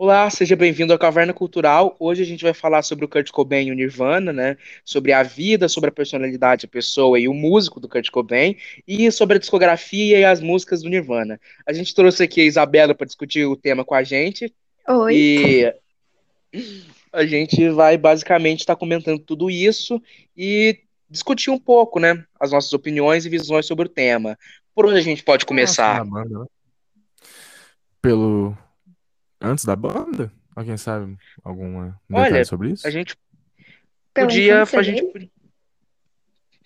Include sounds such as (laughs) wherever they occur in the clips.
Olá, seja bem-vindo à Caverna Cultural. Hoje a gente vai falar sobre o Kurt Cobain e o Nirvana, né? Sobre a vida, sobre a personalidade, a pessoa e o músico do Kurt Cobain e sobre a discografia e as músicas do Nirvana. A gente trouxe aqui a Isabela para discutir o tema com a gente. Oi. E a gente vai basicamente estar comentando tudo isso e discutir um pouco, né? As nossas opiniões e visões sobre o tema. Por onde a gente pode começar? Nossa, né? Pelo. Antes da banda? Alguém sabe alguma detalhe Olha, sobre isso? a gente podia. A gente dele?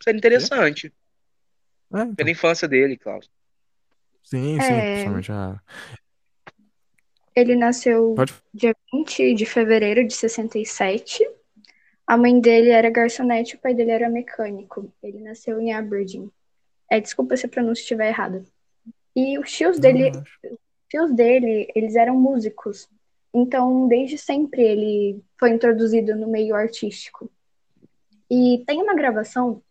Seria interessante. É, então. Pela infância dele, Klaus. Sim, sim, É. principalmente a. Ele nasceu Pode. dia 20 de fevereiro de 67. A mãe dele era garçonete, o pai dele era mecânico. Ele nasceu em Aberdeen. É, desculpa se a pronúncia estiver errada. E os tios dele, tios dele, eles eram músicos. Então, desde sempre ele foi introduzido no meio artístico. E tem uma gravação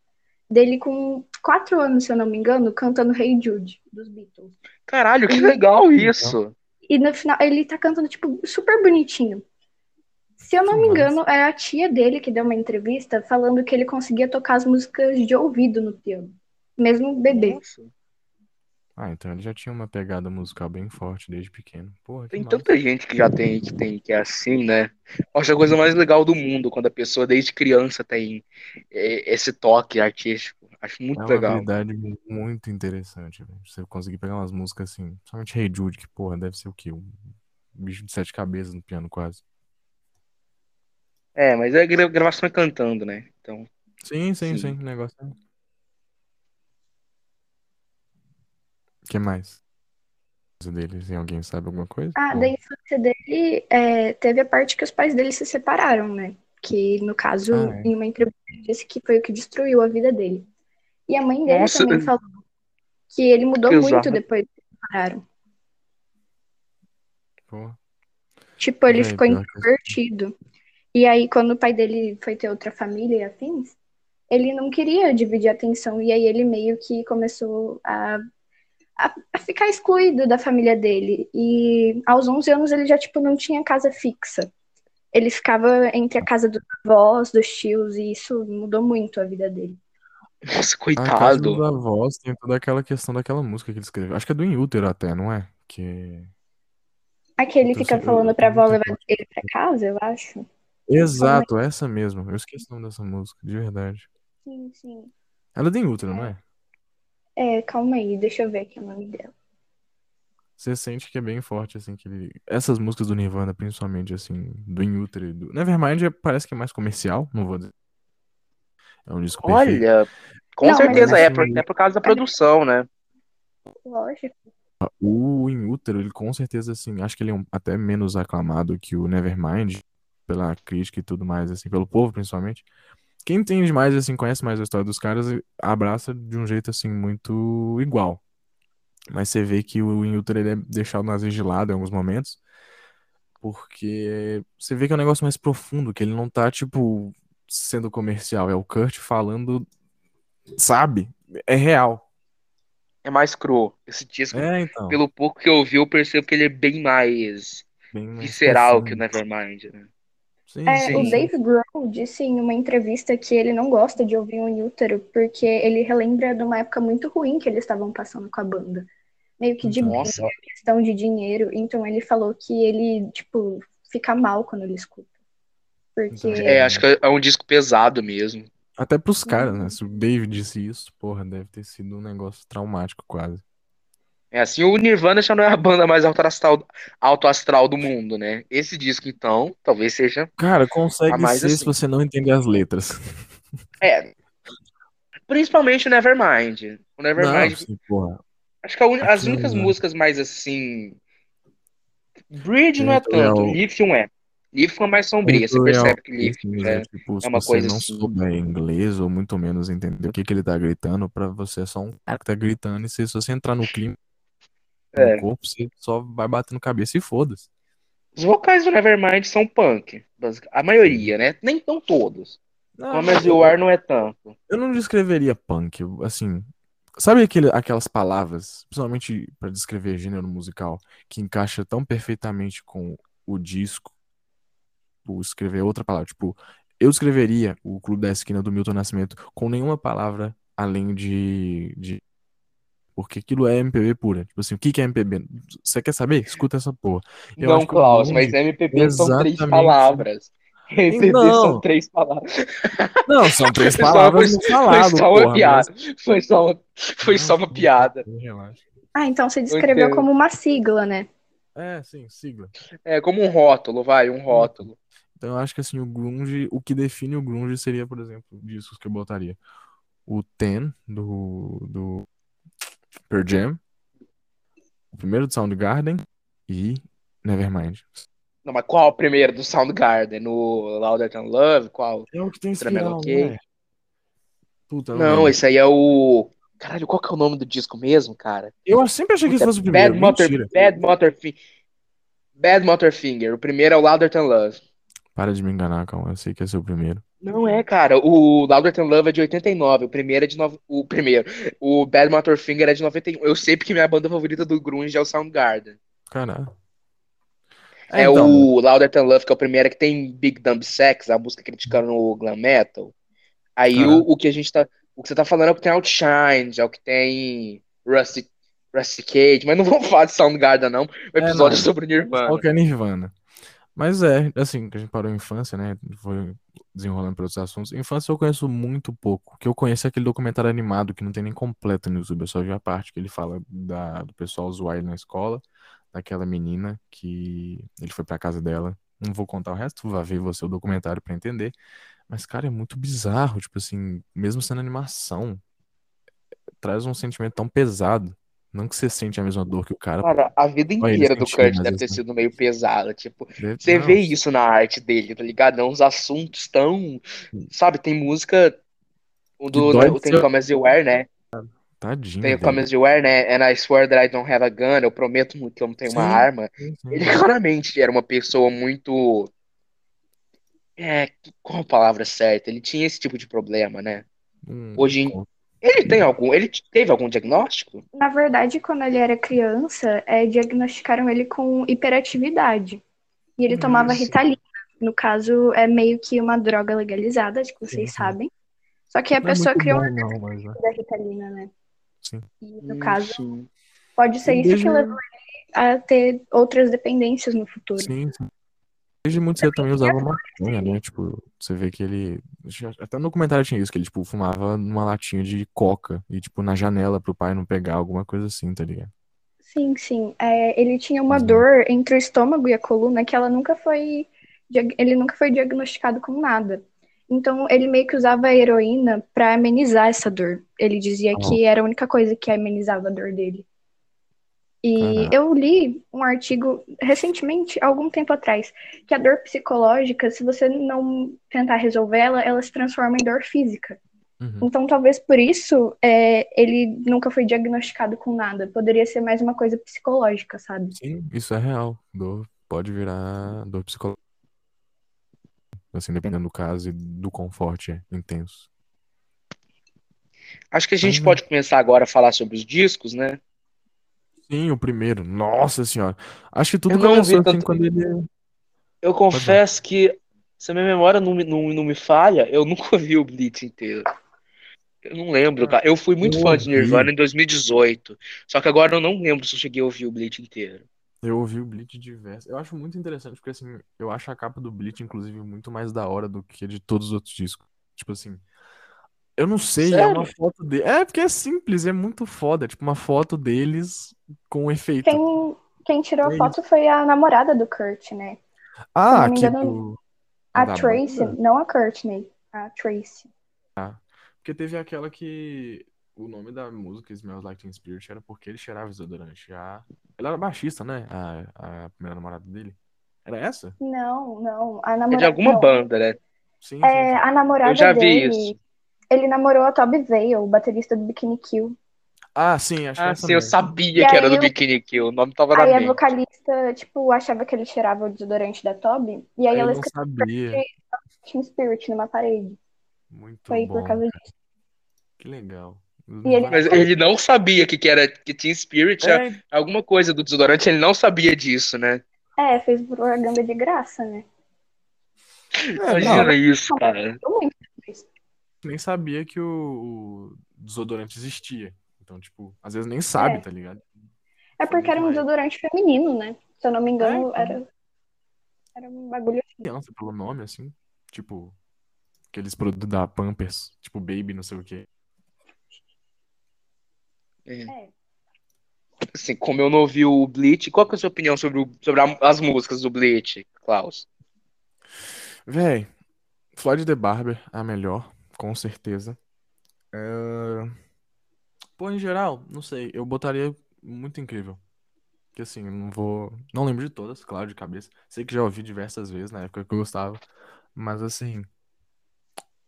dele com quatro anos, se eu não me engano, cantando Hey Jude, dos Beatles. Caralho, que legal isso. E no final ele tá cantando, tipo, super bonitinho. Se eu não Que me massa. engano, é a tia dele que deu uma entrevista falando que ele conseguia tocar as músicas de ouvido no piano. Mesmo bebê. Nossa, Ah, então ele já tinha uma pegada musical bem forte desde pequeno. Porra, que tem massa. tanta gente que já tem, que tem, que é assim, né? Acho a coisa mais legal do mundo quando a pessoa desde criança tem é, esse toque artístico. Acho É muito uma legal. habilidade mu- muito interessante, velho. Você conseguir pegar umas músicas assim, principalmente Hey Jude, que porra, deve ser o quê? Um bicho de sete cabeças no piano quase. É, mas a gra- gravação é cantando, né? Então, Sim, sim, sim. sim, o negócio é. Que mais? Deles, e alguém sabe alguma coisa? Ah, Ou- da infância dele, é, teve a parte que os pais dele se separaram, né? Que, no caso, Ah, é. em uma entrevista, ele disse que foi o que destruiu a vida dele. E a mãe dele Nossa, também falou que ele mudou que muito depois que se separaram. Pô, Tipo, ele Véi, ficou introvertido. E aí, quando o pai dele foi ter outra família e afins, ele não queria dividir a atenção. E aí ele meio que começou a, a, a ficar excluído da família dele. E aos 11 anos ele já, tipo, não tinha casa fixa. Ele ficava entre a casa dos avós, dos tios, e isso mudou muito a vida dele. nossa, a casa dos coitado. avós tem toda aquela questão daquela música que ele escreveu. Acho que é do Inútero até, não é? Que. Aqui ele Eu tô fica falando eu pra avó levar ele pra casa, eu acho. Exato, essa mesmo. Eu esqueci o nome dessa música, de verdade. Sim, sim. Ela é do Inútero, não é? É, calma aí, deixa eu ver aqui o nome dela. Você sente que é bem forte, assim, que ele... Essas músicas do Nirvana, principalmente, assim, do Inútero e do... Nevermind é- parece que é mais comercial, não vou dizer. É um disco perfeito. Olha, com Não, mas certeza é, assim- por- é por causa da produção, né? Lógico. O Inútero, ele com certeza, assim, acho que ele é um- até menos aclamado que o Nevermind, pela crítica e tudo mais, assim, pelo povo, principalmente. Quem entende mais, assim, conhece mais a história dos caras, abraça de um jeito, assim, muito igual. Mas você vê que o Inútero, ele é deixado mais de lado em alguns momentos, porque você vê que é um negócio mais profundo, que ele não tá, tipo, sendo comercial, é o Kurt falando, sabe? É real. É mais cru. Esse disco, É, então. pelo pouco que eu vi, eu percebo que ele é bem mais bem mais visceral que o. Nevermind, né? Sim, É, sim, o. Dave Grohl disse em uma entrevista que ele não gosta de ouvir o Útero porque ele relembra de uma época muito ruim que eles estavam passando com a banda. Meio que de. Nossa, questão de dinheiro. Então ele falou que ele, tipo, fica mal quando ele escuta. Porque é, acho que é um disco pesado mesmo. Até pros caras, Uhum. né? Se o Dave disse isso, porra, deve ter sido um negócio traumático quase. É assim, o Nirvana já não é a banda mais alto astral, alto astral do mundo, né? Esse disco, então, talvez seja Cara, consegue mais ser se assim. você não entender as letras. É. Principalmente o Nevermind. O Não, Nevermind, sim, porra. acho que a uni- as únicas não. músicas mais assim. Bridge não é tanto, Real- Lithium é. Lithium é mais sombria, você real percebe que Lithium é, é, tipo, se é uma você coisa não assim. souber inglês ou muito menos entender o que, que ele tá gritando, pra você é só um cara que tá gritando. E se, se você entrar no clima, É. no corpo, você só vai batendo cabeça e foda-se. Os vocais do Nevermind são punk, a maioria, né? Nem tão todos. Não, Mas o ar não é tanto. Eu não descreveria punk, assim. Sabe aquele, aquelas palavras, principalmente pra descrever gênero musical, que encaixa tão perfeitamente com o disco, tipo, escrever outra palavra. Tipo, eu escreveria o Clube da Esquina do Milton Nascimento com nenhuma palavra além de, de porque aquilo é MPB pura. Tipo assim, o que, que é MPB? Você quer saber? Escuta essa porra. Eu não, Klaus, mas MPB são três palavras. (laughs) MPB não. são três palavras. Não, são (laughs) três palavras foi, falado, foi só uma porra, piada. Mas... Foi só uma, foi só uma piada. Ah, então você descreveu como uma sigla, né? É, sim, sigla. É, como um rótulo, vai, um rótulo. Então eu acho que assim, o grunge, o que define o grunge seria, por exemplo, discos que eu botaria. O Ten, do, do Pearl Jam, o primeiro do Soundgarden e Nevermind. Não, mas qual o primeiro do Soundgarden? No Louder Than Love? Qual? É o que tem espiral, okay? Puta, não, não esse aí é o... Caralho, qual que é o nome do disco mesmo, cara? Eu sempre achei que esse fosse o primeiro. Bad Motor, Bad Motor, Bad Motor Finger. O primeiro é o Louder Than Love. Para de me enganar, calma. Eu sei que esse é o primeiro. Não é, cara. O Louder Than Love é de 89. O primeiro é de. No... O primeiro. O Bad Motor Finger é de 91. Eu sei porque minha banda favorita do Grunge é o Soundgarden. Caralho. É, é então... o Louder Than Love, que é o primeiro que tem Big Dumb Sex, a música criticando o glam metal. Aí o, o que a gente tá. O que você tá falando é o que tem Outshine, é o que tem Rusty, Rusty Cage, mas não vamos (laughs) falar de Soundgarden, não. O episódio é, não. sobre Nirvana. Qual que é Nirvana? Mas é, assim, que a gente parou em infância, né? Foi desenrolando para outros assuntos. Infância eu conheço muito pouco. O que eu conheço é aquele documentário animado que não tem nem completo no YouTube. Eu só vi a parte que ele fala da, do pessoal zoar ele na escola, daquela menina que ele foi pra casa dela. Não vou contar o resto, vai ver você o documentário para entender. Mas, cara, é muito bizarro. Tipo assim, mesmo sendo animação, traz um sentimento tão pesado. Não que você sente a mesma dor que o cara. Cara, a vida inteira do Kurt deve ter sido meio pesada. Tipo, deve... você Não. vê isso na arte dele, tá ligado? É uns assuntos tão. Sabe, tem música. O do. Né, tem Come As You Wear, né? Tadinho. Tem o Come As You Wear, né? And I swear that I don't have a gun. Eu prometo que eu não tenho sim, uma arma. Sim, sim. Ele (laughs) claramente era uma pessoa muito. É, qual a palavra certa? Ele tinha esse tipo de problema, né? Hum, Hoje, em, ele tem algum, ele teve algum diagnóstico? Na verdade, quando ele era criança, é, diagnosticaram ele com hiperatividade. E ele tomava Ritalina. No caso, é meio que uma droga legalizada, acho que vocês sim, sabem. Só que a não é pessoa é criou bom, uma mas... É. da Ritalina, né? Sim. E no caso, sim. pode ser isso que levou ele a ter outras dependências no futuro. Sim, sim. Desde muito cedo também usava maconha, né? Tipo, você vê que ele. Até no documentário tinha isso, que ele, tipo, fumava numa latinha de coca e, tipo, na janela pro pai não pegar, alguma coisa assim, tá ligado? Sim, sim. É, ele tinha uma dor entre o estômago e a coluna que ela nunca foi. Ele nunca foi diagnosticado com nada. Então, ele meio que usava a heroína para amenizar essa dor. Ele dizia ah. que era a única coisa que amenizava a dor dele. E eu li um artigo recentemente, algum tempo atrás, que a dor psicológica, se você não tentar resolvê-la, ela se transforma em dor física. Uhum. Então, talvez por isso é, ele nunca foi diagnosticado com nada. Poderia ser mais uma coisa psicológica, sabe? Sim, isso é real. Dor pode virar dor psicológica. Assim, dependendo do caso e do conforte é intenso. Acho que a gente uhum. pode começar agora a falar sobre os discos, né? Sim, o primeiro. Nossa senhora. Acho que tudo eu começou assim tanto... quando ele. Eu confesso que, se a minha memória não me, não, não me falha, eu (laughs) nunca vi o Blitz inteiro. Eu não lembro, cara. Eu fui muito eu fã de Nirvana em 2018. Só que agora eu não lembro se eu cheguei a ouvir o Bleach inteiro. Eu ouvi o Bleach diverso. Eu acho muito interessante, porque assim, eu acho a capa do Bleach, inclusive, muito mais da hora do que de todos os outros discos. Tipo assim, eu não sei, Sério? é uma foto dele. É, porque é simples, é muito foda. Tipo, uma foto deles com efeito. Quem, quem tirou é a foto foi a namorada do Kurt, né? Ah, aqui do... A da Tracy, banda? não a Courtney, a Tracy. Ah, porque teve aquela que o nome da música Smells Like Teen Spirit era porque ele cheirava desodorante. A... Ela era baixista, né? A, a primeira namorada dele. Era essa? Não, não. A namorada... É de alguma não. banda, né? Sim, sim, é, sim. A namorada Eu já dele... vi isso ele namorou a Toby Vale, o baterista do Bikini Kill. Ah, sim, acho ah, que sim, eu sabia que era do Bikini Kill, o nome tava na Aí mente. a vocalista, tipo, achava que ele cheirava o desodorante da Toby, e aí eu ela escreveu Team Spirit numa parede. Muito Foi bom, por causa disso. Que legal. Ele... Mas ele não sabia que, que era que Team Spirit, é. alguma coisa do desodorante, ele não sabia disso, né? É, fez propaganda de graça, né? Imagina não, isso, cara. Eu nem sabia que o, o desodorante existia. Então, tipo, às vezes nem sabe, É. tá ligado? É porque era um desodorante feminino, né? Se eu não me engano, É, então. era, era um bagulho assim. Criança, pelo nome, assim. Tipo, aqueles produtos da Pampers, tipo Baby, não sei o quê. É. Assim, como eu não ouvi o Bleach, qual que é a sua opinião sobre, o- sobre a- as músicas do Bleach, Klaus? Véi, Floyd the Barber, a melhor, com certeza. É... Pô, em geral, não sei, eu botaria muito incrível. Que assim, eu não vou. Não lembro de todas, claro, de cabeça. Sei que já ouvi diversas vezes na época que eu gostava. Mas assim.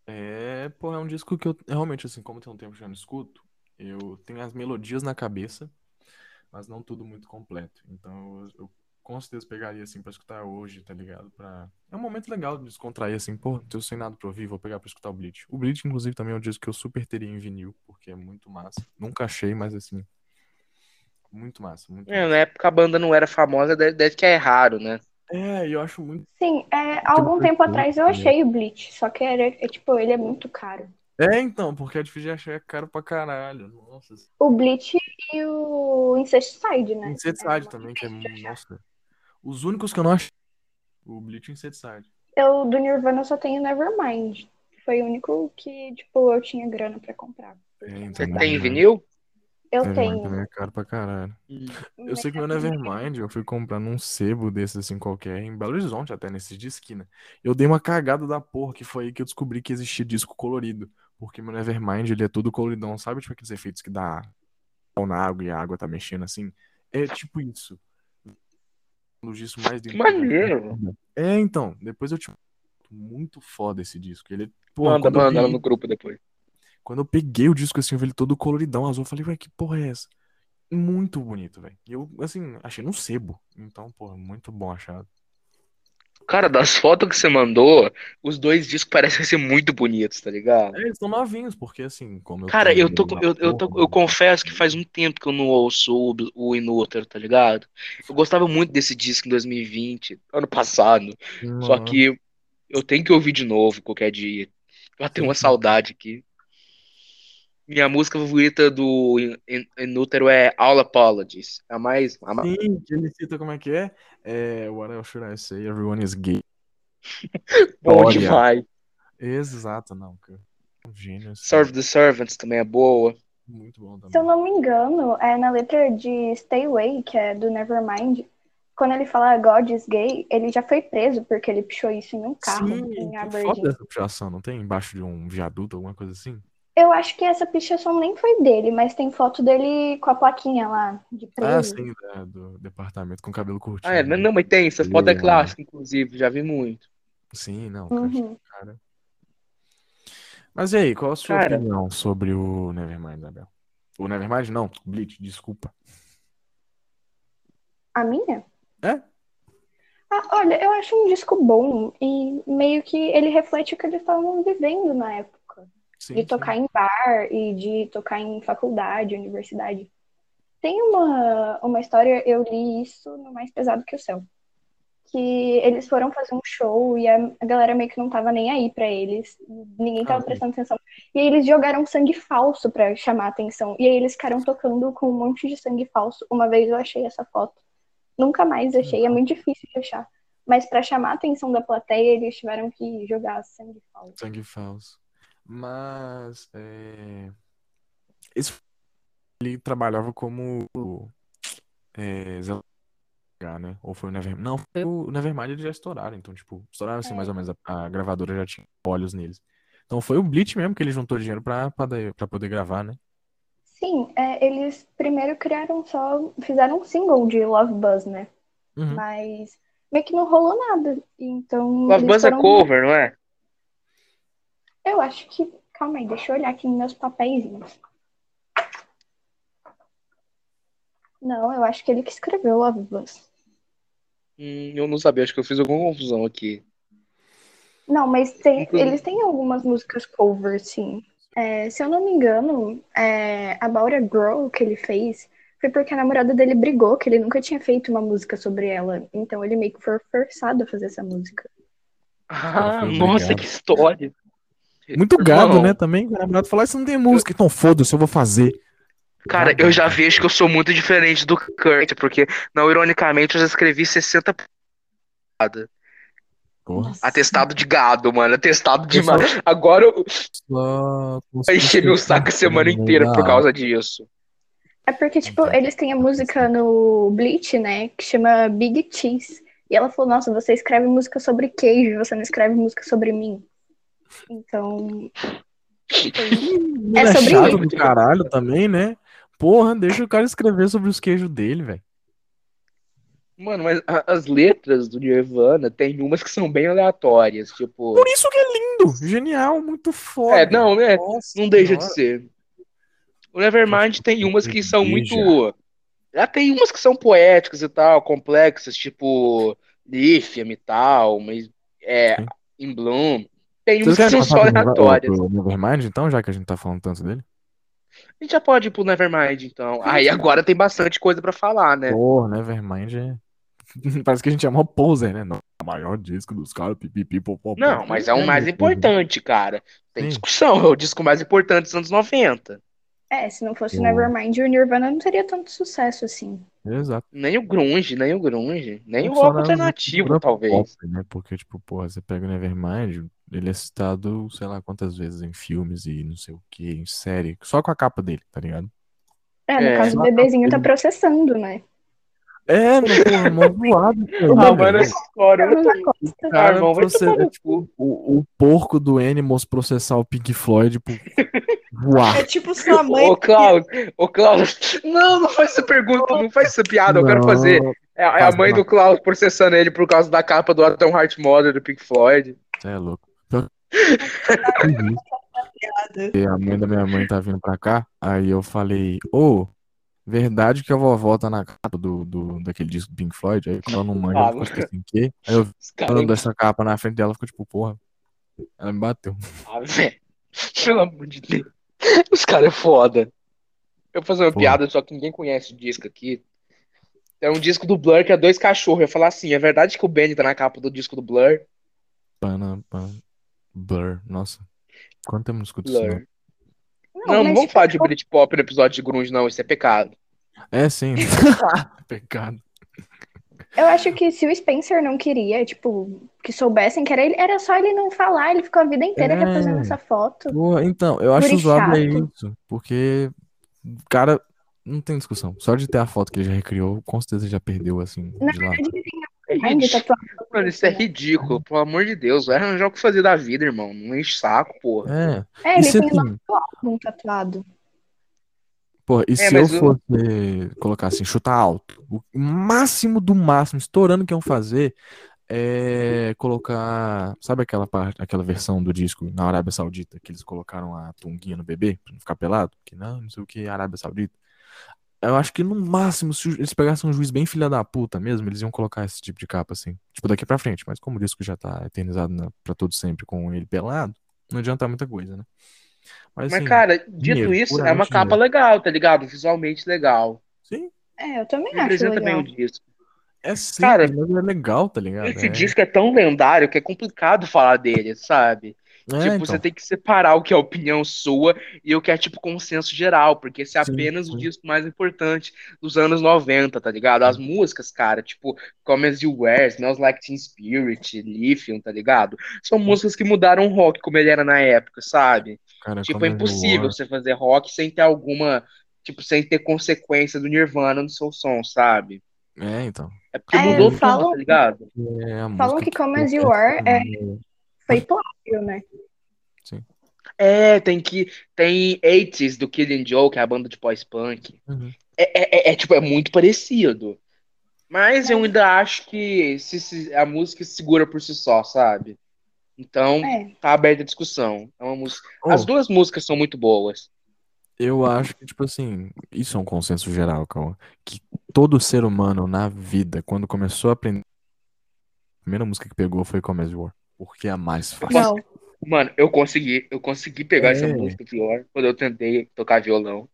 É. Pô, é um disco que eu realmente, assim, como tem um tempo que eu não escuto, eu tenho as melodias na cabeça, mas não tudo muito completo. Então eu, eu com certeza pegaria assim pra escutar hoje, tá ligado? Pra... É um momento legal de descontrair assim, pô, tô sem nada pra ouvir, vou pegar pra escutar o Bleach. O Bleach, inclusive, também é um disco que eu super teria em vinil, porque é muito massa. Nunca achei, mas assim. Muito massa, muito É, massa. na época a banda não era famosa, deve, deve que é raro, né? É, e eu acho muito. Sim, é, algum tempo atrás eu né? achei o Bleach, só que era, é, tipo, ele é muito caro. É, então, porque é difícil de achar é caro pra caralho. Nossa. O Bleach e o Insecticide, né? Inseticide É, também, que é. Nossa. Os únicos que eu não achei. O Bleach e o Inseticide. Eu, do Nirvana, eu só tenho Nevermind. Foi o único que, tipo, eu tinha grana pra comprar. É, então, Você tem Nevermind. vinil? Eu Nevermind tenho. também é caro pra caralho. Eu mas sei que meu é Nevermind eu fui comprar num sebo desses assim qualquer, em Belo Horizonte até, nesses de esquina. Eu dei uma cagada da porra, que foi aí que eu descobri que existia disco colorido. Porque meu Nevermind, ele é todo coloridão, sabe? Tipo aqueles efeitos que dá pau na água e a água tá mexendo assim. É tipo isso. Discos mais já vi. maneiro. É, então, depois eu tipo, muito foda esse disco. Ele, pô, Manda, manda peguei- no grupo depois. quando eu peguei o disco assim, eu vi ele todo coloridão azul, eu falei, ué, que porra é essa? Muito bonito, velho. E eu, assim, achei no sebo. Então, porra, muito bom achado. Cara, das fotos que você mandou, os dois discos parecem ser muito bonitos, tá ligado? É, eles estão novinhos, porque assim, como eu Cara, eu tô, eu, eu, tô, eu confesso que faz um tempo que eu não ouço o, o Inútero, tá ligado? Eu gostava muito desse disco em 2020, ano passado. Só mano, que eu tenho que ouvir de novo qualquer dia. Eu tenho uma saudade aqui. Minha música favorita do In- In- Inútero é All Apologies. A mais. A mais... Sim, que ele cita como é que é? É, what else should I say? Everyone is gay. (laughs) Bom Olha. demais. Exato, não, cara. Um gênio, assim. Serve the Servants também é boa. Muito bom também. Se eu não me engano, é na letra de Stay Away, que é do Nevermind, quando ele fala God is gay, ele já foi preso porque ele pichou isso em um carro Sim, em Aberdeen. foto dessa pichação, não tem? Embaixo de um viaduto, alguma coisa assim? Eu acho que essa pichação nem foi dele, mas tem foto dele com a plaquinha lá de Ah, sim, da- do departamento com cabelo curtinho. Ah, é, não, mas tem, essa foto é Boa. clássica, inclusive, já vi muito. Sim, não, cara. Uhum. cara. Mas e aí, qual a sua Cara. opinião sobre o Nevermind, Isabel? O Nevermind, não, Bleach, desculpa. A minha? É? Ah, olha, eu acho um disco bom e meio que ele reflete o que eles estavam vivendo na época. Sim, de sim. tocar em bar e de tocar em faculdade, universidade. Tem uma, uma história, eu li isso no Mais Pesado que o Céu. Que eles foram fazer um show e a, a galera meio que não tava nem aí pra eles. Ninguém tava Ah, prestando atenção. E aí eles jogaram sangue falso pra chamar a atenção. E aí eles ficaram tocando com um monte de sangue falso. Uma vez eu achei essa foto. Nunca mais achei, é muito difícil de achar. Mas pra chamar a atenção da plateia, eles tiveram que jogar sangue falso. Sangue falso. Mas, é... Esse... Ele trabalhava como... É... né? Ou foi o Nevermind? Não, foi o Nevermind eles já estouraram. Então, tipo, estouraram assim, É. mais ou menos. A, a gravadora já tinha olhos neles. Então foi o Bleach mesmo que ele juntou dinheiro pra, pra, pra poder gravar, né? Sim, é, eles primeiro criaram só, fizeram um single de Love Buzz, né? Uhum. Mas meio que não rolou nada. Então, Love eles Buzz é foram- cover, não é? Eu acho que. Calma aí, deixa eu olhar aqui nos meus papeizinhos. Não, eu acho que ele que escreveu Love Buzz. Hum, eu não sabia, acho que eu fiz alguma confusão aqui. Não, mas tem- eles têm algumas músicas cover, sim. É, se eu não me engano, é, About a Girl que ele fez foi porque a namorada dele brigou, que ele nunca tinha feito uma música sobre ela. Então ele meio que foi forçado a fazer essa música. Ah, foi nossa, que história. Muito gado, né? Também. O namorado falou, isso não tem música. Então foda-se, eu vou fazer. Cara, eu já vejo que eu sou muito diferente do Kurt, porque, não ironicamente, eu já escrevi 60 p****. Porra. Atestado de gado, mano. Atestado de Eu só- mano. Agora eu Só vai encher meu saco a semana inteira por causa disso. É porque, tipo, eles têm a música no Bleach, né? Que chama Big Cheese. E ela falou, nossa, você escreve música sobre queijo, você não escreve música sobre mim. Então. É é, sobre chato isso. do caralho também, né? Porra, deixa o cara escrever sobre os queijos dele, velho. Mano, mas a- as letras do Nirvana tem umas que são bem aleatórias, tipo. Por isso que é lindo, genial, muito foda. É, não, né? Nossa Não deixa de senhora. ser. O Nevermind tem umas que são muito. Já tem umas que são poéticas e tal, complexas, tipo Lithium e tal, mas é Sim. In Bloom. Tem Vocês são passar só pro Nevermind, então, já que a gente tá falando tanto dele? A gente já pode ir pro Nevermind, então. Aí agora tem bastante coisa pra falar, né? Porra, Nevermind é. (laughs) Parece que a gente é mó poser, né? Não, o maior disco dos caras, pipipi, popopó. Não, mas é o mais importante, cara. Tem Sim. discussão, é o disco mais importante dos anos 90. É, se não fosse o. Nevermind, o Nirvana não teria tanto sucesso assim. Exato. Nem o grunge, nem o grunge, nem o rock na alternativo, talvez. pop, né? Porque, tipo, porra, você pega o Nevermind, ele é citado, sei lá quantas vezes em filmes e não sei o que, em série, só com a capa dele, tá ligado? É, no É. caso, o bebezinho tá processando, né? É, meu porra, mó (laughs) no é tipo o, o porco do Animals processar o Pink Floyd por (laughs) voar. É tipo sua mãe. Ô, Cláudio, ô, Cláudio. Não, não faz essa pergunta, não faz essa piada, eu quero Não, fazer. É, é a mãe não. do Cláudio processando ele por causa da capa do Atom Heart Mother do Pink Floyd. Você é louco. (laughs) E a mãe da minha mãe tá vindo pra cá, aí eu falei, ô, verdade que a vovó tá na capa do, do, daquele disco do Pink Floyd? Aí quando ela não manja, Ah, ela ficou assim, quê? Aí eu falando dessa capa na frente dela, ficou tipo, porra. Ela me bateu. Ah, velho. Pelo amor de Deus. (laughs) Os caras é foda. Eu vou fazer uma Foda. piada, só que ninguém conhece o disco aqui. É um disco do Blur que é dois cachorros. Eu ia falar assim: é verdade que o Benny tá na capa do disco do Blur? Pana, blur. Nossa. Quanto tempo não escuto isso, não? Blur. Não, não vamos falar de Britpop no episódio de Grunge, não. Isso é pecado. É, sim. (laughs) Pecado. Eu acho que se o Spencer não queria, tipo, que soubessem que era ele, era só ele não falar, ele ficou a vida inteira É. essa foto. Pô, então, eu acho zoado é isso. Porque, cara, não tem discussão. Só de ter a foto que ele já recriou, com certeza já perdeu, assim, Na verdade, ele tem É. Mano, isso é ridículo. Pelo amor de Deus. Vai arranjar o que fazer da vida, irmão. Não enche saco, porra. É, É, ele se tem o assim, álbum tatuado. Porra, e É, se eu o- fosse colocar assim, chutar alto, o máximo do máximo, estourando que iam fazer, é colocar. Sabe aquela parte, aquela versão do disco na Arábia Saudita, que eles colocaram a tunguinha no bebê, pra não ficar pelado? Que não, não sei o que, Arábia Saudita. Eu acho que no máximo, se eles pegassem um juiz bem filha da puta mesmo, eles iam colocar esse tipo de capa assim. Tipo, daqui pra frente. Mas como o disco já tá eternizado na, pra todo sempre com ele pelado, não adianta muita coisa, né? Mas, Mas, assim, cara, dito dinheiro, isso, é uma capa dinheiro. legal, tá ligado? Visualmente legal. sim, É, eu também acho Representa bem legal. o disco. É simples, Cara, mas é legal, tá ligado? Esse é... disco é tão lendário que é complicado falar dele, sabe? É, tipo, então. você tem que separar o que é opinião sua e o que é, tipo, consenso geral, porque esse é Sim, apenas o sim. disco mais importante dos anos 90, tá ligado? As músicas, cara, tipo, Come As You Were, Smells Like Teen Spirit, Lithium, tá ligado? São músicas que mudaram o rock como ele era na época, sabe? Cara, Tipo, é impossível você fazer rock sem ter alguma, tipo, sem ter consequência do Nirvana no seu som, sabe? É, então. É porque É, mudou tudo, falam- tá ligado? É a Falam que Come As You Are é, foi plágio, né? É, tem que. Tem 80s do Killing Joe, que é a banda de pós-punk. Uhum. É, é, é, é, tipo, é muito parecido. Mas eu ainda acho que se, se- a música se segura por si só, sabe? Então, É. tá aberta a discussão. É uma música... Oh, As duas músicas são muito boas. Eu acho que, tipo assim, isso é um consenso geral, Cauã. Que todo ser humano na vida, quando começou a aprender, a primeira música que pegou foi Come As You Were. Porque é a mais fácil. Não. Mano, eu consegui, eu consegui pegar essa É. música pior quando eu tentei tocar violão.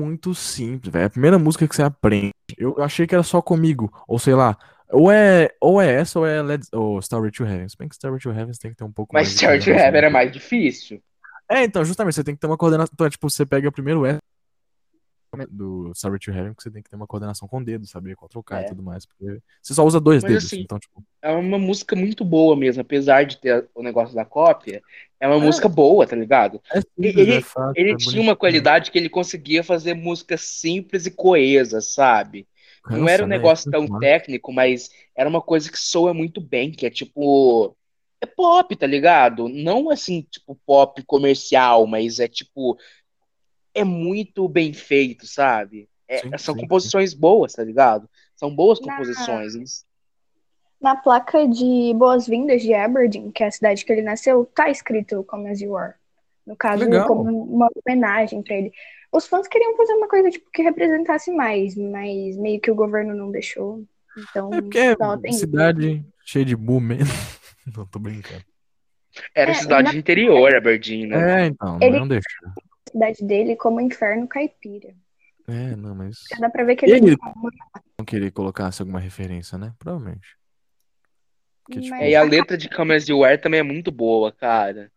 muito simples, velho. É a primeira música que você aprende. Eu achei que era só comigo. Ou sei lá. Ou é, ou é essa ou é Led, ou Starway to Heaven. Se bem que Starway to Heaven tem que ter um pouco Mas mais. de Starway to. Heaven era mais difícil. É, então, justamente, você tem que ter uma coordenação. Então, é tipo, você pega primeiro o S do Starway to Heaven, que você tem que ter uma coordenação com o dedo, saber qual trocar É. e tudo mais. Porque você só usa dois Mas, dedos. assim, Então, tipo. É uma música muito boa mesmo, apesar de ter o negócio da cópia. É uma É. música boa, tá ligado? É simples, Ele- é fácil, Ele é tinha bonitinho. uma qualidade que ele conseguia fazer músicas simples e coesas, sabe? Não era um né? negócio tão Cansa mais. técnico, mas era uma coisa que soa muito bem, que é tipo. É pop, tá ligado? Não assim, tipo, pop comercial, mas é tipo. É muito bem feito, sabe? É- Sim, são sim, composições boas, tá ligado? São boas Na- composições. Eles- Na placa de boas-vindas de Aberdeen, que é a cidade que ele nasceu, tá escrito Come As You Are. No caso, Legal. como uma homenagem pra ele. Os fãs queriam fazer uma coisa tipo que representasse mais, mas meio que o governo não deixou. Então, É porque é só tem isso. cidade cheia de boomer. (laughs) (laughs) Não, tô brincando. Era É, cidade na- interior, Aberdeen, né? É, então, Ele- não deixa. A cidade dele como inferno caipira. É, não, mas. Já dá pra ver que ele ele- não querer colocasse alguma referência, né? Provavelmente. Porque, tipo, Mas- É, e a letra de Come As You Are também é muito boa, cara.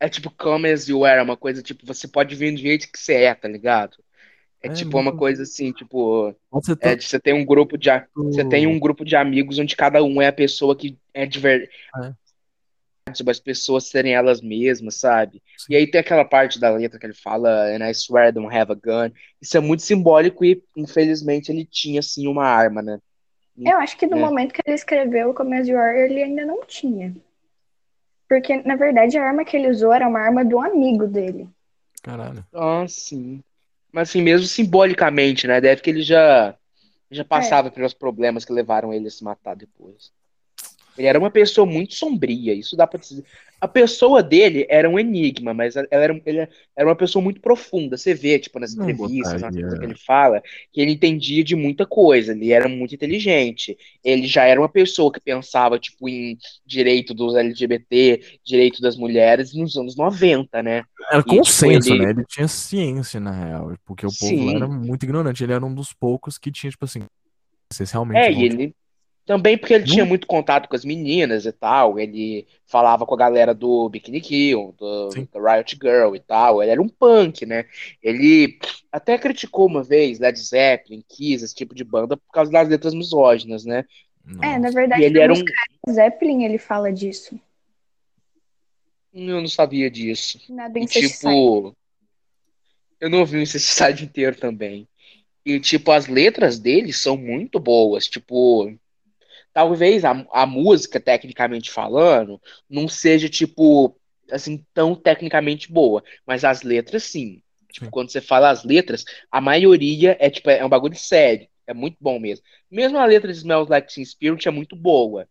É tipo, Come As You Are, é uma coisa tipo, você pode vir do jeito que você é, tá ligado? É, É, tipo uma muito- coisa assim, tipo, pode ser é, você tem um grupo de você tem um grupo de amigos onde cada um é a pessoa que é de verdade, É. sobre as pessoas serem elas mesmas, sabe? Sim. E aí tem aquela parte da letra que ele fala, and I swear I don't have a gun. Isso é muito simbólico e, infelizmente, ele tinha, assim, uma arma, né? Eu acho que no É. momento que ele escreveu o Come As You Are, ele ainda não tinha. Porque, na verdade, a arma que ele usou era uma arma do amigo dele. Caralho. Ah, sim. Mas assim, mesmo simbolicamente, né? Deve que ele já, já passava pelos problemas que levaram ele a se matar depois. Ele era uma pessoa muito sombria, isso dá pra dizer. A pessoa dele era um enigma, mas ela era, ele era uma pessoa muito profunda. Você vê, tipo, nas Não entrevistas, nas coisas que ele fala, que ele entendia de muita coisa, ele era muito inteligente. Ele já era uma pessoa que pensava, tipo, em direito dos LGBT, direito das mulheres nos anos 90, né? Era E, tipo, consenso, ele- né? Ele tinha ciência, na real. Porque o povo Sim. era muito ignorante. Ele era um dos poucos que tinha, tipo assim. Vocês realmente É, e ele também porque ele tinha muito contato com as meninas e tal, ele falava com a galera do Bikini Kill, do, do Riot Girl e tal, ele era um punk, né? Ele até criticou uma vez Led Zeppelin, Kiss, esse tipo de banda por causa das letras misóginas, né? tipo, É, na nossa. verdade, E ele era um. Zeppelin ele fala disso. Eu não sabia disso. Na do E tipo, eu não ouvi o Incesticide (laughs) inteiro também. E tipo, as letras dele são muito boas. Tipo, talvez a, a música, tecnicamente falando, não seja tipo assim tão tecnicamente boa, mas as letras sim. Tipo, Sim. quando você fala as letras, a maioria é tipo é um bagulho sério, é muito bom mesmo. Mesmo a letra de Smells Like Teen Spirit é muito boa.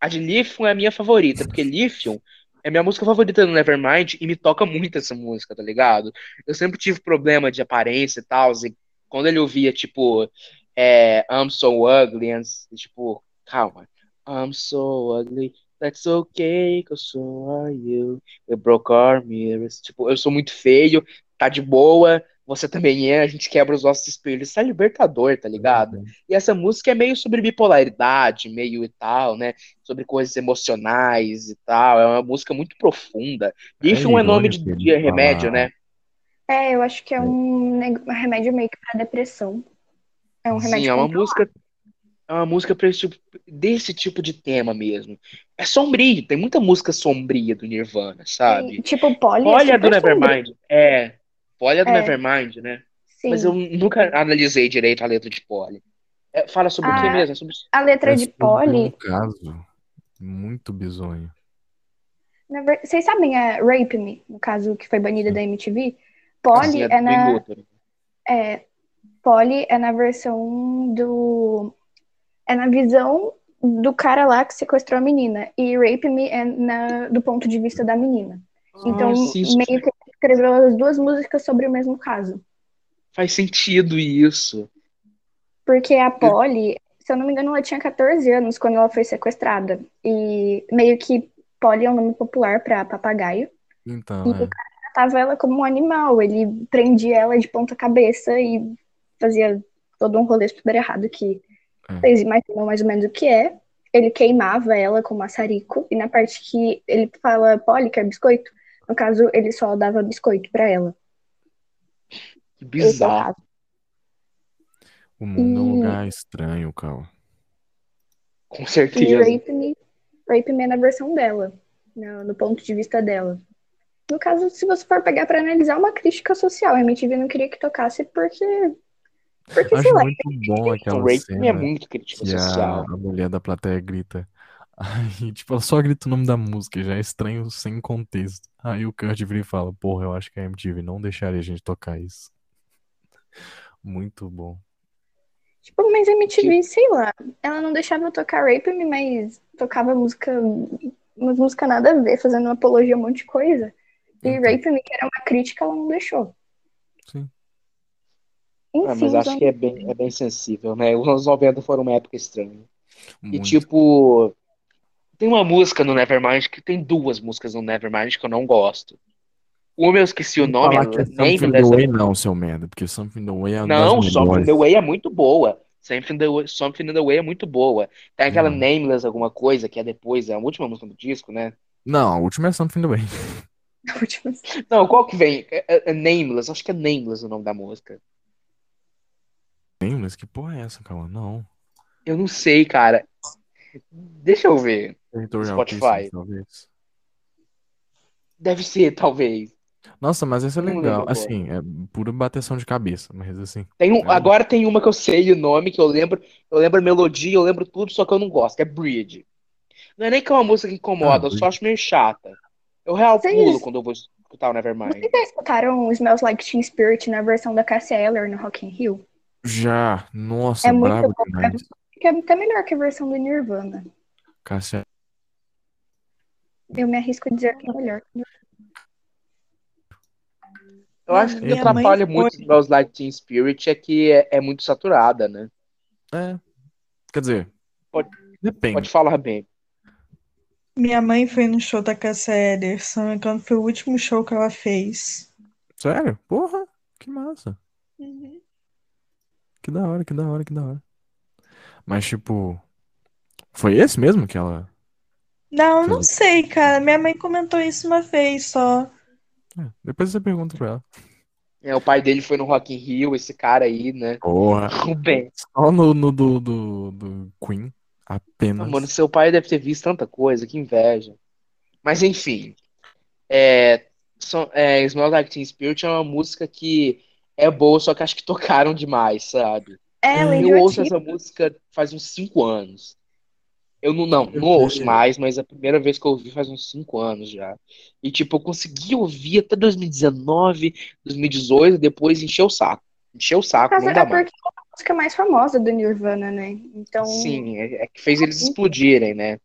A de Lithium é a minha favorita, porque Lithium é minha música favorita do Nevermind e me toca muito essa música, tá ligado? Eu sempre tive problema de aparência e tal, e quando ele ouvia, tipo, é, I'm so ugly, tipo, calma, I'm so ugly, that's okay, cause so are you, we broke our mirrors, tipo, eu sou muito feio, tá de boa, você também é, a gente quebra os nossos espelhos, isso é libertador, tá ligado? E essa música é meio sobre bipolaridade, meio e tal, né? Sobre coisas emocionais e tal. É uma música muito profunda. Lithium é, nome de, irônico de remédio, né? É, eu acho que é um, neg- um remédio meio que pra depressão. É um remédio Sim, é uma música. É uma música pra esse tipo, desse tipo de tema mesmo. É sombrio, tem muita música sombria do Nirvana, sabe? Tipo, Polly é Olha a do sombrio. Nevermind. É. Olha a do É. Nevermind, né? Sim. Mas eu nunca analisei direito a letra de Polly. É, fala sobre o que Ah, mesmo? É sobre... A letra É de sobre um Polly, caso muito bizonho. ver- vocês sabem a Rape Me, no caso que foi banida da MTV? Polly Assim, é do na inútero. é, Polly é na versão do é na visão do cara lá que sequestrou a menina e Rape Me é na, do ponto de vista da menina. Então, Ah, isso meio que ele escreveu as duas músicas sobre o mesmo caso. Faz sentido isso. Porque a Polly, se eu não me engano, ela tinha 14 anos quando ela foi sequestrada. E meio que Polly é um nome popular pra papagaio. Então, E é. o cara tratava ela como um animal. Ele prendia ela de ponta cabeça e fazia todo um rolê super errado que. Vocês imaginam mais ou menos o que é. Ele queimava ela com maçarico, e na parte que ele fala, Polly, quer biscoito? No caso, ele só dava biscoito pra ela. Que é bizarro. O mundo é um E- lugar estranho, Cal. Com E certeza. Rape Me, Rape Me é na versão dela, no, no ponto de vista dela. No caso, se você for pegar pra analisar é uma crítica social, a MTV não queria que tocasse porque. Porque, sei Acho lá, muito bom O aquela Rape Me cena é muito crítica que a, social. a mulher da plateia grita. (laughs) Aí, tipo, ela só grita o nome da música, já é estranho sem contexto. Aí o Kurt vira e fala, porra, eu acho que a MTV não deixaria a gente tocar isso. Muito bom. Tipo, mas a MTV, sei lá, ela não deixava eu tocar Rape Me, mas tocava música, umas músicas nada a ver, fazendo uma apologia a um monte de coisa. E Então. Rape Me, que era uma crítica, ela não deixou. Sim. Enfim, Ah, mas acho que é bem, é bem sensível, né? Os anos 90 foram uma época estranha. E Muito. tipo, tem uma música no Nevermind que tem duas músicas no Nevermind que eu não gosto. Uma eu esqueci o nome, falar que é Something. Way não, seu merda, porque Something the Way é Não, Something melhores. the Way é muito boa. Something the Way, Something the Way é muito boa. Tem aquela Não. Nameless alguma coisa, que é depois, é a última música do disco, né? Não, a última é Something the Way. (laughs) Não, qual que vem? É, é- é Nameless, acho que é Nameless o nome da música. Nameless? Que porra é essa, calma? Não. Eu não sei, cara. Deixa eu ver. Territorial Spotify. Pieces, talvez. Deve ser, talvez. Nossa, mas essa é Não lembro legal. agora. Assim, é pura bateção de cabeça, mas assim. Tem um, É. agora tem uma que eu sei o nome, que eu lembro, eu lembro a melodia, eu lembro tudo, só que eu não gosto, que é Bridge. Não é nem que é uma música que incomoda, Ah, eu só acho meio chata. Eu real Vocês- pulo quando eu vou escutar o Nevermind. Vocês já escutaram Smells Like Teen Spirit na versão da Cassia Eller no Rock in Rio? Já, nossa, É muito brabo bom, demais. Que é até melhor que a versão do Nirvana. Cássia, Eu me arrisco a dizer que é melhor. Eu acho que atrapalha foi- muito Smells Like Teen Spirit é que é, é muito saturada, né? é. Quer dizer, Pode- depende. Pode falar bem. Minha mãe foi no show da Cassia Ederson, quando foi o último show que ela fez. Sério? Porra, que massa. Que da hora, que da hora, que da hora. Mas, tipo, foi esse mesmo que ela. Não, não Fez- sei, cara. Minha mãe comentou isso uma vez só. É, depois você pergunta pra ela. É, o pai dele foi no Rock in Rio, esse cara aí, né? Porra, (laughs) O Ben. só no, no do, do, do Queen, apenas. Mano, seu pai deve ter visto tanta coisa, que inveja. Mas enfim, é, so- é, Smells Like Teen Spirit é uma música que é boa, só que acho que tocaram demais, sabe? É, ela é Eu ouço essa música faz uns 5 anos. Eu não, não, não ouço mais, mas a primeira vez que eu ouvi faz uns 5 anos já. E tipo, eu consegui ouvir até 2019, 2018, depois encheu o saco. Encheu o saco, Caso- não é dá mais. porque é a música mais famosa do Nirvana, né? Então, Sim, é, é que fez eles explodirem, né?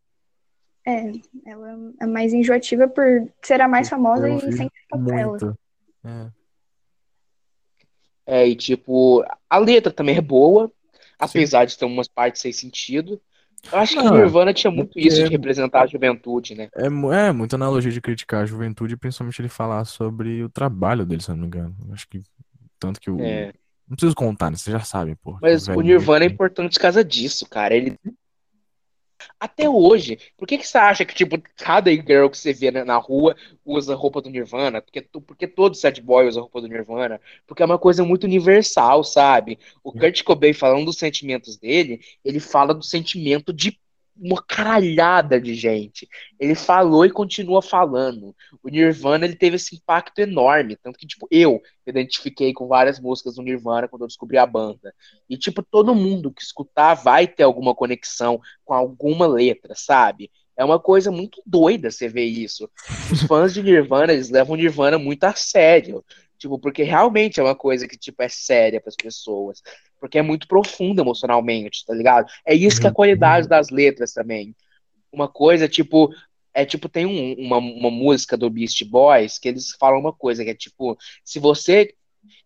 é, ela é mais enjoativa por ser a mais famosa Eu e ela. Muito. É. É, e tipo, a letra também é boa, apesar de ter umas partes sem sentido. Eu acho que Não, o Nirvana tinha muito isso de representar a juventude, né? É, é muita analogia de criticar a juventude, principalmente ele falar sobre o trabalho dele, se não me engano. Acho que tanto que o. É. Não preciso contar, né? Vocês já sabem, pô. Mas o Nirvana é importante por causa disso, cara. Ele. Até hoje, por que que você acha que, tipo, cada girl que você vê na, rua usa roupa do Nirvana? Porque, porque todo sad boy usa roupa do Nirvana? Porque é uma coisa muito universal, sabe? O Kurt Cobain falando dos sentimentos dele, ele fala do sentimento de uma caralhada de gente. Ele falou e continua falando. O Nirvana, ele teve esse impacto enorme, tanto que, tipo, eu me identifiquei com várias músicas do Nirvana quando eu descobri a banda. E, tipo, todo mundo que escutar vai ter alguma conexão com alguma letra, sabe? É uma coisa muito doida você ver isso. Os fãs de Nirvana, eles levam Nirvana muito a sério. Tipo, porque realmente é uma coisa que, tipo, é séria para as pessoas. Porque é muito profundo emocionalmente, tá ligado? É isso que é a qualidade das letras também. Uma coisa, tipo, é tipo, tem um- uma, uma música do Beast Boys que eles falam uma coisa, que é tipo, se você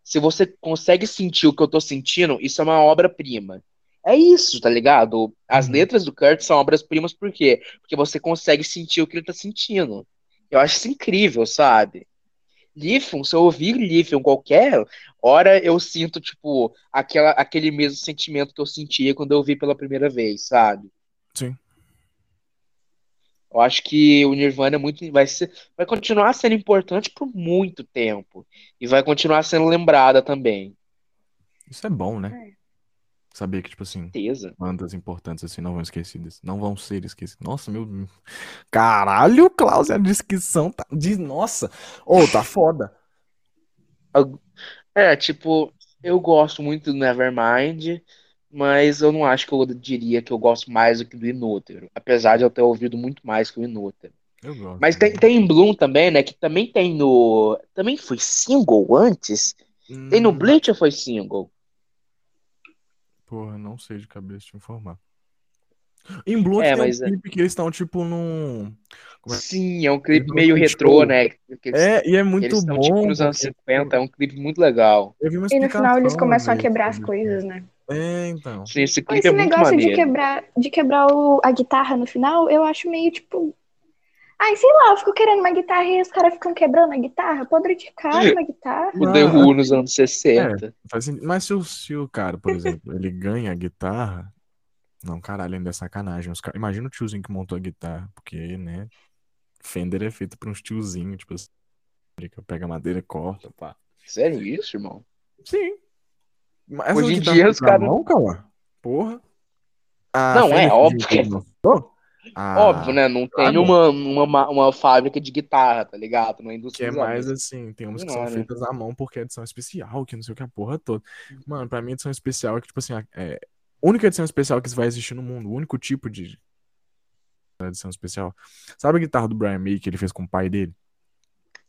se você consegue sentir o que eu tô sentindo, isso é uma obra-prima. É isso, tá ligado? As Uhum. letras do Kurt são obras-primas por quê? Porque você consegue sentir o que ele tá sentindo. Eu acho isso incrível, sabe? Lithium, se eu ouvir Lithium qualquer hora, eu sinto, tipo, aquela, aquele mesmo sentimento que eu sentia quando eu ouvi pela primeira vez, sabe? Sim. Eu acho que o Nirvana é muito, vai, ser, vai continuar sendo importante por muito tempo. E vai continuar sendo lembrada também. Isso é bom, né? Saber que, tipo assim, Certeza. bandas importantes assim não vão esquecidas. Não vão ser esquecidas. Nossa, meu. Caralho, Klaus, a descrição tá. De... Nossa! Ô, tá foda. É, tipo, eu gosto muito do Nevermind, mas eu não acho que eu diria que eu gosto mais do que do Inútero. Apesar de eu ter ouvido muito mais que o Inútero. Eu gosto. Mas tem, tem Bloom também, né? Que também tem no. Também foi single antes? Tem no Hum, Bleach ou foi single? Porra, não sei de cabeça te informar. Em Blue É, um mas é- clipe que eles estão, tipo, num. Como é- Sim, é um clipe Eles meio retrô, show. né? Eles, É, e é muito eles estão bom. tipo nos anos porque 50, é um clipe muito legal. Eu vi uma E no final eles começam a quebrar as sobre coisas, né? É, então. Sim, esse clipe Esse é muito negócio de maneiro. quebrar, de quebrar o- a guitarra no final, eu acho meio tipo. Ai, sei lá, eu fico querendo uma guitarra e os caras ficam quebrando a guitarra. Podre de cara uma guitarra. O Não, The Who nos anos 60. Faz sentido. Mas se o, se o cara, por exemplo, ele ganha a guitarra. Não, caralho, ainda é sacanagem. Os cara- Imagina o tiozinho que montou a guitarra. Porque, né? Fender é feito por uns tiozinhos, tipo assim. que Pega a madeira, corta, pá. Sério isso, irmão? Sim. Mas Hoje em dia foi os pra caras- mão, Cauã? Porra. A Não, é Fender óbvio que que- lançou? A- Óbvio, né? Não tem claro. uma, uma, uma fábrica de guitarra, tá ligado? Uma Que indústria é de mais assim, tem umas que Não, são né? feitas à mão porque é edição especial, que não sei o que a porra toda. Mano, pra mim edição especial é que, tipo assim, a- é a única edição especial que vai existir no mundo, o único tipo de edição especial. Sabe a guitarra do Brian May que ele fez com o pai dele?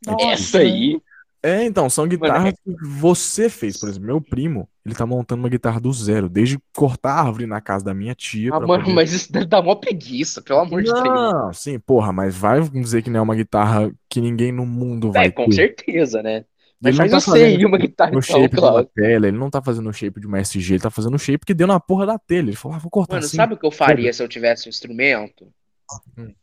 É tipo Essa aí. É, então, são guitarras que você fez. Por exemplo, meu primo, ele tá montando uma guitarra do zero, desde cortar a árvore na casa da minha tia. Ah, mano, poder- mas isso deve dar mó preguiça, pelo amor de Deus. Não, sim, porra, mas vai dizer que não é uma guitarra que ninguém no mundo vai É, com ter. certeza, né? Ele Mas não faz tá eu sei uma guitarra no shape de uma tela, ele não tá fazendo o shape de uma SG, ele tá fazendo o shape que deu na porra da tela. Ele falou, ah, vou cortar Mano, assim. sabe o que eu faria se eu tivesse um instrumento? Hum.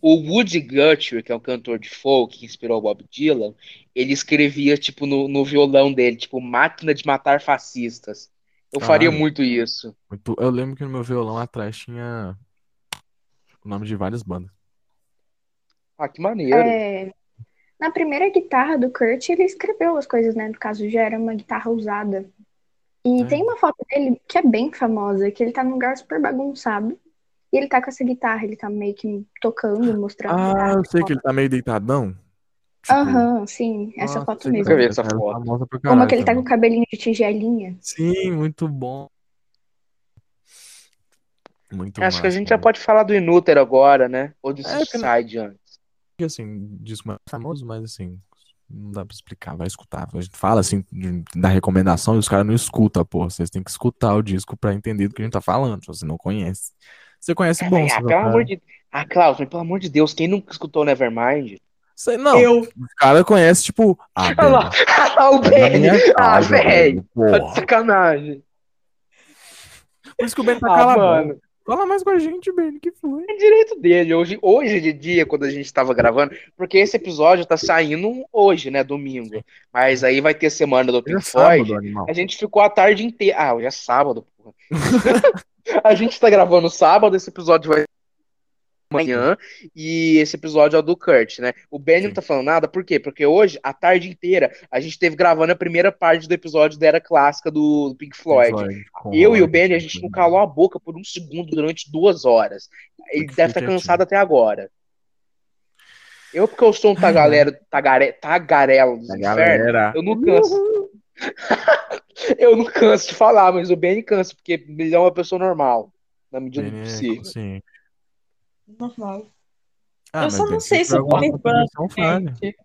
O Woody Guthrie, que é um cantor de folk que inspirou o Bob Dylan, ele escrevia, tipo, no, no violão dele, tipo, máquina de matar fascistas. Eu faria Caralho. muito isso. Muito- Eu lembro que no meu violão atrás tinha o nome de várias bandas. Ah, que maneiro. É, na primeira guitarra do Kurt, ele escreveu as coisas, né? No caso, já era uma guitarra usada. E É. tem uma foto dele que é bem famosa, que ele tá num lugar super bagunçado. E ele tá com essa guitarra, ele tá meio que tocando, mostrando Ah, eu sei que ele tá meio deitadão. Tipo, Aham, sim, essa nossa, foto mesmo. Eu essa é foto. famosa pra Uma caralho que ele tá com o cabelinho de tigelinha. Sim, muito bom. Muito Acho que a massa, gente já pode falar do Inútero agora, né? Ou do É, Suicide antes. que, assim, disco mais famoso, mas assim, não dá pra explicar, vai escutar. A gente fala assim de- da recomendação e os caras não escutam, porra. Vocês têm que escutar o disco pra entender do que a gente tá falando, se você não conhece. Você conhece bom, ah, você pelo vai- amor de... Ah, Klaus, mas pelo amor de Deus, quem nunca escutou Nevermind? Sei, não, Eu. os caras conhecem, tipo, (laughs) (laughs) ah, Olha lá, Ah, o Ben. Ah, velho. Tá de sacanagem. Por isso que o Ben tá Ah, calado. mano. Fala mais com a gente, Ben, que foi? É direito dele. Hoje, hoje de dia, quando a gente tava gravando, porque esse episódio tá saindo hoje, né? Domingo. Mas aí vai ter semana do é Pink sábado, Floyd. A gente ficou a tarde inteira. Ah, hoje é sábado, porra. (laughs) a gente tá gravando sábado, esse episódio vai amanhã e esse episódio é o do Kurt, né? O Ben não Sim. tá falando nada, por quê? Porque hoje, a tarde inteira, a gente teve gravando a primeira parte do episódio da era clássica do, do Pink Floyd. com Eu e o Ben, a gente não calou a boca por um segundo durante duas horas. Ele deve estar quietinho. cansado até agora. Eu, porque eu sou um tagalero, tagare, tagarelo infernos, galera. eu não canso. (laughs) eu não canso de falar, mas o Ben cansa, porque ele é uma pessoa normal, na medida do é possível. consciente. Normal. Ah, eu só não sei se contribuição falha. gente.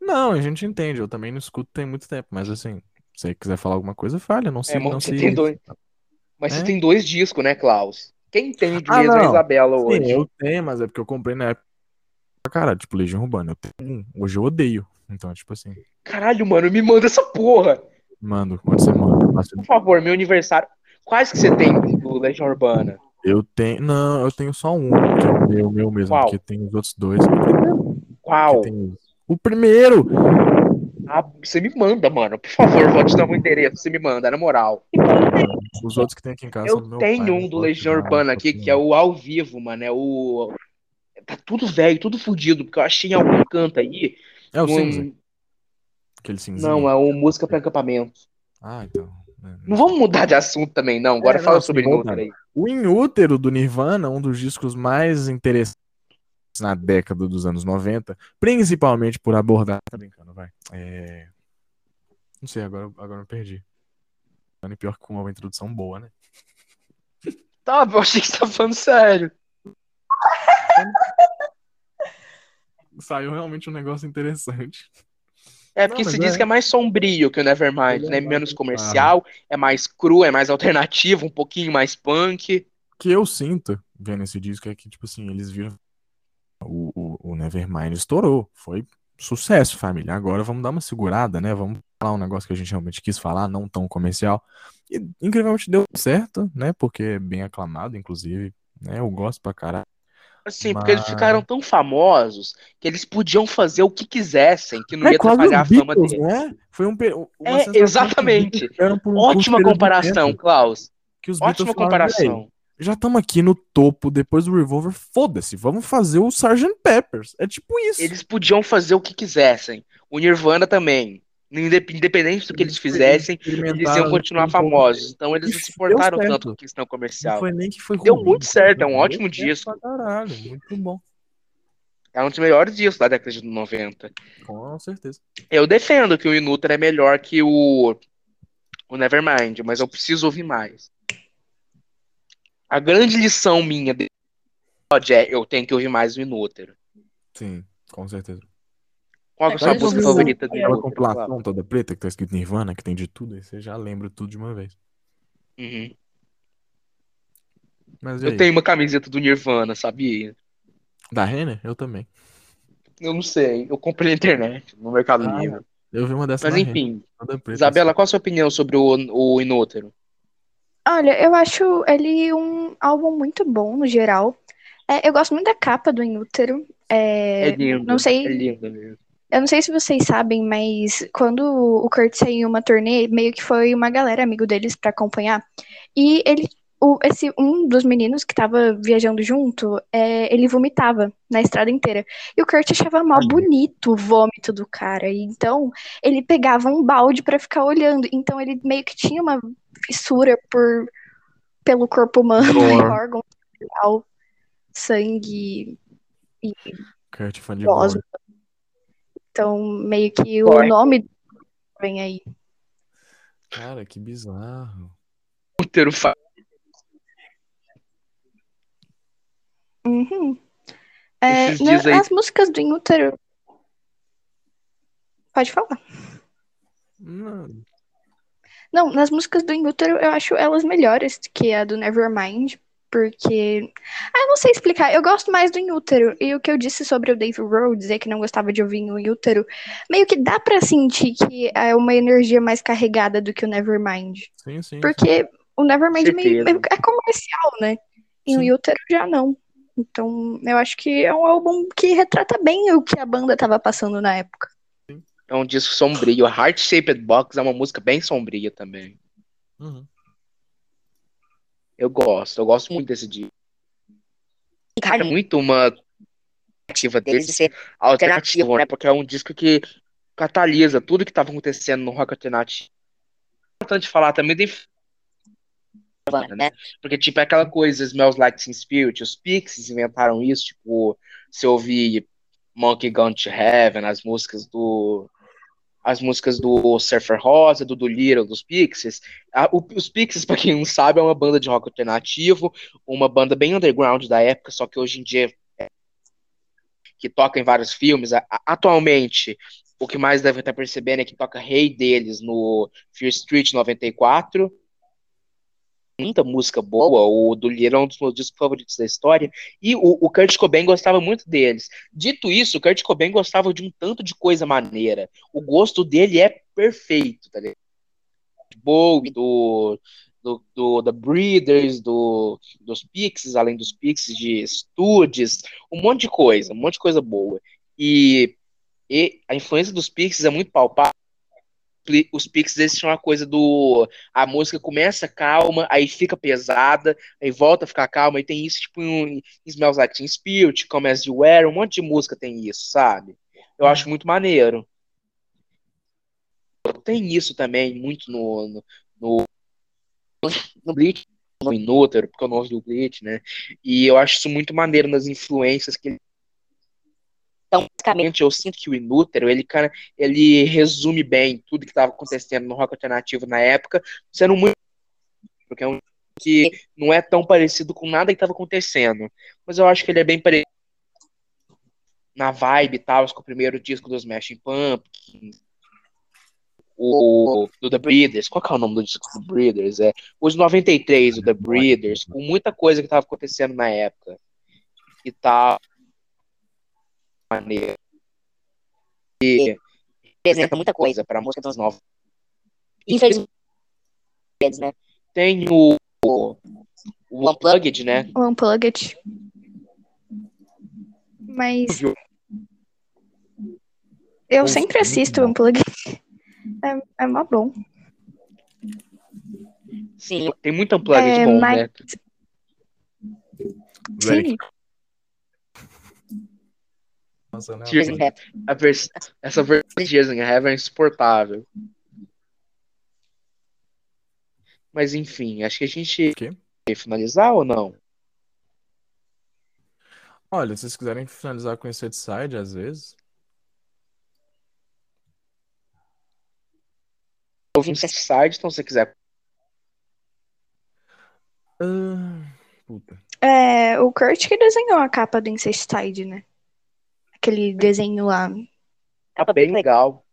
Não, a gente entende. Eu também não escuto tem muito tempo, mas assim, se você quiser falar alguma coisa, falha. Não É, sei, mas não você sei. tem dois. Mas É? você tem dois discos, né, Klaus? Quem entende Ah, mesmo é a. Isabela Sim, hoje. eu tenho, mas é porque eu comprei na época. Cara, tipo, Legião Urbana. Eu tenho um. Hoje eu odeio. Então, tipo assim, Caralho, mano, me manda essa porra. mando. Quando você manda, Por favor, meu aniversário. Quais que você tem do Legião Urbana? Eu tenho. Não, eu tenho só um, que é o meu, meu mesmo. Qual? Porque tem os outros dois. O primeiro, Qual? tem O primeiro! Ah, você me manda, mano. Por favor, vou te dar um endereço. Você me manda, na moral. Os outros que tem aqui em casa Eu tenho pai, um do Legião Urbana aqui, que é o ao vivo, mano. É o. Tá tudo velho, tudo fudido, porque eu achei em algum canto aí. É o um- cinza? Aquele cinzinho? Não, é o Música para Acampamento. Ah, então. né, Não vamos mudar de assunto também, não. Agora É, fala não, sobre Inútero aí. O In Útero do Nirvana, um dos discos mais interessantes na década dos anos 90, principalmente por abordar. Tá brincando, vai. É... Não sei, agora, agora eu perdi. E pior que com uma introdução boa, né? Tá, eu achei que você tava falando sério. (laughs) Saiu realmente um negócio interessante. É porque Não, se mas diz é. que é mais sombrio que o Nevermind, Ele é né? mais Menos comercial, é mais cru, é mais alternativo, um pouquinho mais punk. O que eu sinto vendo esse disco é que, tipo assim, eles viram. O, o, o Nevermind estourou. Foi sucesso, família. Agora vamos dar uma segurada, né? Vamos falar um negócio que a gente realmente quis falar, não tão comercial. E incrivelmente deu certo, né? Porque é bem aclamado, inclusive. Né? Eu gosto pra caralho. Assim, porque eles ficaram tão famosos que eles podiam fazer o que quisessem, que não É ia atrapalhar a fama Beatles, deles. né? Foi um, É, exatamente. Um Ótima comparação, Klaus. que os Beatles Ótima falaram, "Véi, comparação. já estamos aqui no topo depois do Revolver, foda-se, vamos fazer o Sgt. Peppers. É tipo isso. Eles podiam fazer o que quisessem. O Nirvana também. Indep- Independente do que eles fizessem, eles iam continuar famosos. Então eles não se deu importaram tanto com questão Não comercial. foi nem que foi Deu ruim, muito certo, é um deu ótimo disco. Caralho, muito bom. É um dos melhores discos da década de 90. Com certeza. Eu defendo que o Inútero é melhor que o, o Nevermind, mas eu preciso ouvir mais. A grande lição minha é eu tenho que ouvir mais o Inútero. Sim, com certeza. Qual é a sua música favorita do Aquela compilação toda preta que tá escrito Nirvana, que tem de tudo, aí você já lembra tudo de uma vez. Uhum. Mas Eu aí? tenho uma camiseta do Nirvana, sabia? Da Renner? Eu também. Eu não sei, eu comprei na internet, no Mercado Ah, Livre. Eu vi uma dessa Mas enfim, preta. Isabela, qual a sua opinião sobre o, o Inútero? Olha, eu acho ele um álbum muito bom no geral. É, eu gosto muito da capa do Inútero. É, É, lindo, não sei- é lindo mesmo. Eu não sei se vocês sabem, mas quando o Kurt saiu em uma turnê, meio que foi uma galera amigo deles pra acompanhar. E ele, o, esse um dos meninos que tava viajando junto, é, ele vomitava na estrada inteira. E o Kurt achava mal bonito o vômito do cara. E então ele pegava um balde pra ficar olhando. Então ele meio que tinha uma fissura por pelo corpo humano, Gore. (laughs) órgão, sangue e Kurt fã de. Então meio que o Gore. nome vem aí. Cara, que bizarro. Inútero fa- Uhum. É, aí- As músicas do Inútero. Pode falar. Não, Não, nas músicas do Inútero eu acho elas melhores que a do Nevermind, porque. Ah, eu não sei explicar. Eu gosto mais do Inútero. E o que eu disse sobre o Dave Grohl, dizer que não gostava de ouvir o Inútero, meio que dá pra sentir que é uma energia mais carregada do que o Nevermind. sim, sim. Porque o Nevermind é meio, Certeza. é comercial, né? E o Sim. Útero já não. Então, eu acho que é um álbum que retrata bem o que a banda tava passando na época. É um disco sombrio. Heart Shaped Box é uma música bem sombria também. Uhum. Eu gosto, eu gosto muito desse disco. Cara, muito uma ativa deles de ser alternativo, né? Porque é um disco que catalisa tudo que estava acontecendo no rock alternativo. É importante falar também de né? Porque, tipo, é aquela coisa, Smells Like Teen Spirit, os Pixies inventaram isso, tipo, se ouvir Monkey Gone to Heaven, as músicas do as músicas do Surfer Rosa, do Little, dos Pixies. A- o- os Pixies, (laughs) pra quem não sabe, é uma banda de rock alternativo, uma banda bem underground da época, só que hoje em dia é, que toca em vários filmes. A- atualmente, o que mais devem estar percebendo é que toca Rei deles no Fear Street 94. Muita música boa, o do Little é um dos meus discos favoritos da história. E o, o Kurt Cobain gostava muito deles. Dito isso, o Kurt Cobain gostava de um tanto de coisa maneira. O gosto dele é perfeito, tá ligado? Bowie, do, do, do The Breeders, do, dos Pixies, além dos Pixies, de Studios, um monte de coisa, um monte de coisa boa. E E a influência dos Pixies é muito palpável. Os Pixies eles tinham uma coisa do. A música começa calma, aí fica pesada, aí volta a ficar calma, e tem isso tipo em Smells Like Teen Spirit, Come As You Were, um monte de música tem isso, sabe? Eu acho muito maneiro. Tem isso também, muito no, no, no, no Bleach, no Inútero, porque eu não ouvi o Bleach, né? E eu acho isso muito maneiro nas influências que ele então, basicamente, eu sinto que o Inútero, ele, cara, ele resume bem tudo que estava acontecendo no rock alternativo na época, sendo muito. Porque é um que não é tão parecido com nada que estava acontecendo. Mas eu acho que ele é bem parecido na vibe e tal, com o primeiro disco dos Smashing Pumpkins, o do The Breeders. Qual que é o nome do disco do Breeders? É os 93, o The Breeders, com muita coisa que estava acontecendo na época. E tal maneira. E representa muita coisa para a música dos novos. Infelizmente, né? Tem o, o, o Unplugged, né? O Unplugged. Mas. Eu sempre assisto o Unplugged. É, é mó bom. Sim, tem muito Unplugged é, bom, mas... né? Sim. Nossa? Tears in Heaven. Vers... Essa versão de Tears in Heaven é insuportável. Mas enfim, acho que a gente quer finalizar ou não? Olha, se vocês quiserem finalizar com esse side, às vezes. Ouvindo side, então se você quiser. Uh, puta. É, o Kurt que desenhou a capa do Incesticide, né? Aquele desenho lá. Tá bem legal.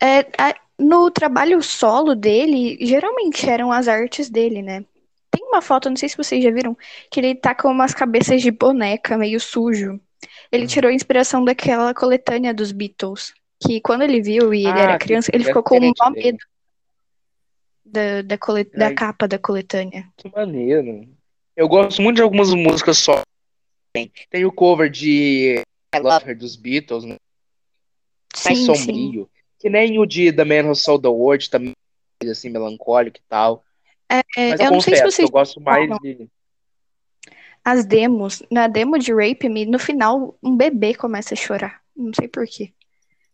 É, a, no trabalho solo dele, geralmente eram as artes dele, né? Tem uma foto, não sei se vocês já viram, que ele tá com umas cabeças de boneca meio sujo. Ele hum. tirou inspiração daquela coletânea dos Beatles. Que quando ele viu e ele ah, era criança, ele ficou com um medo da, da, colet... da capa da coletânea. Que maneiro. Eu gosto muito de algumas músicas só tem. Tem o cover de I Love Her dos Beatles, né? Mais sim, sombrio. Sim. Que nem o de The Man Who Sold the World, também assim, melancólico e tal. É, Mas eu, eu confesso, não sei se vocês... eu gosto mais de... As demos, na demo de Rape Me, no final, um bebê começa a chorar. Não sei porquê.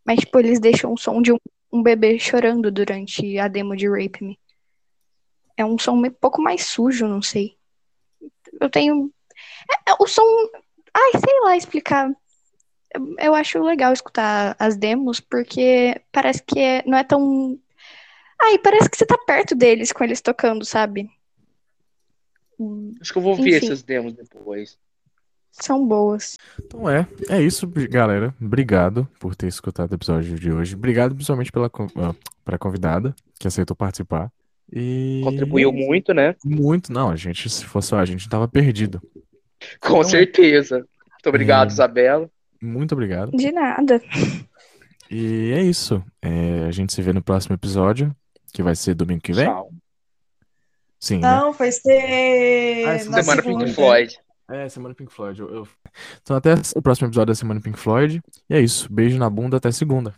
Mas, tipo, eles deixam um som de um, um bebê chorando durante a demo de Rape Me. É um som um pouco mais sujo, não sei. Eu tenho é, é, o som. Ai, sei lá explicar. Eu acho legal escutar as demos, porque parece que é, não é tão. Ai, parece que você tá perto deles com eles tocando, sabe? Acho que eu vou ouvir essas demos depois. São boas. Então é, é isso, galera. Obrigado por ter escutado o episódio de hoje. Obrigado principalmente pela uh, pra convidada que aceitou participar. E... Contribuiu muito, né? Muito, não, a gente, se fosse só a gente tava perdido. Com então, certeza. Muito obrigado, é... Isabela. Muito obrigado. De nada. E é isso. É, a gente se vê no próximo episódio, que vai ser domingo que vem. Tchau. Sim. Né? Não, né? vai ser. Ah, semana Pink Floyd. É, semana Pink Floyd. Eu, eu... Então, até o próximo episódio da semana Pink Floyd. E é isso. Beijo na bunda, até segunda.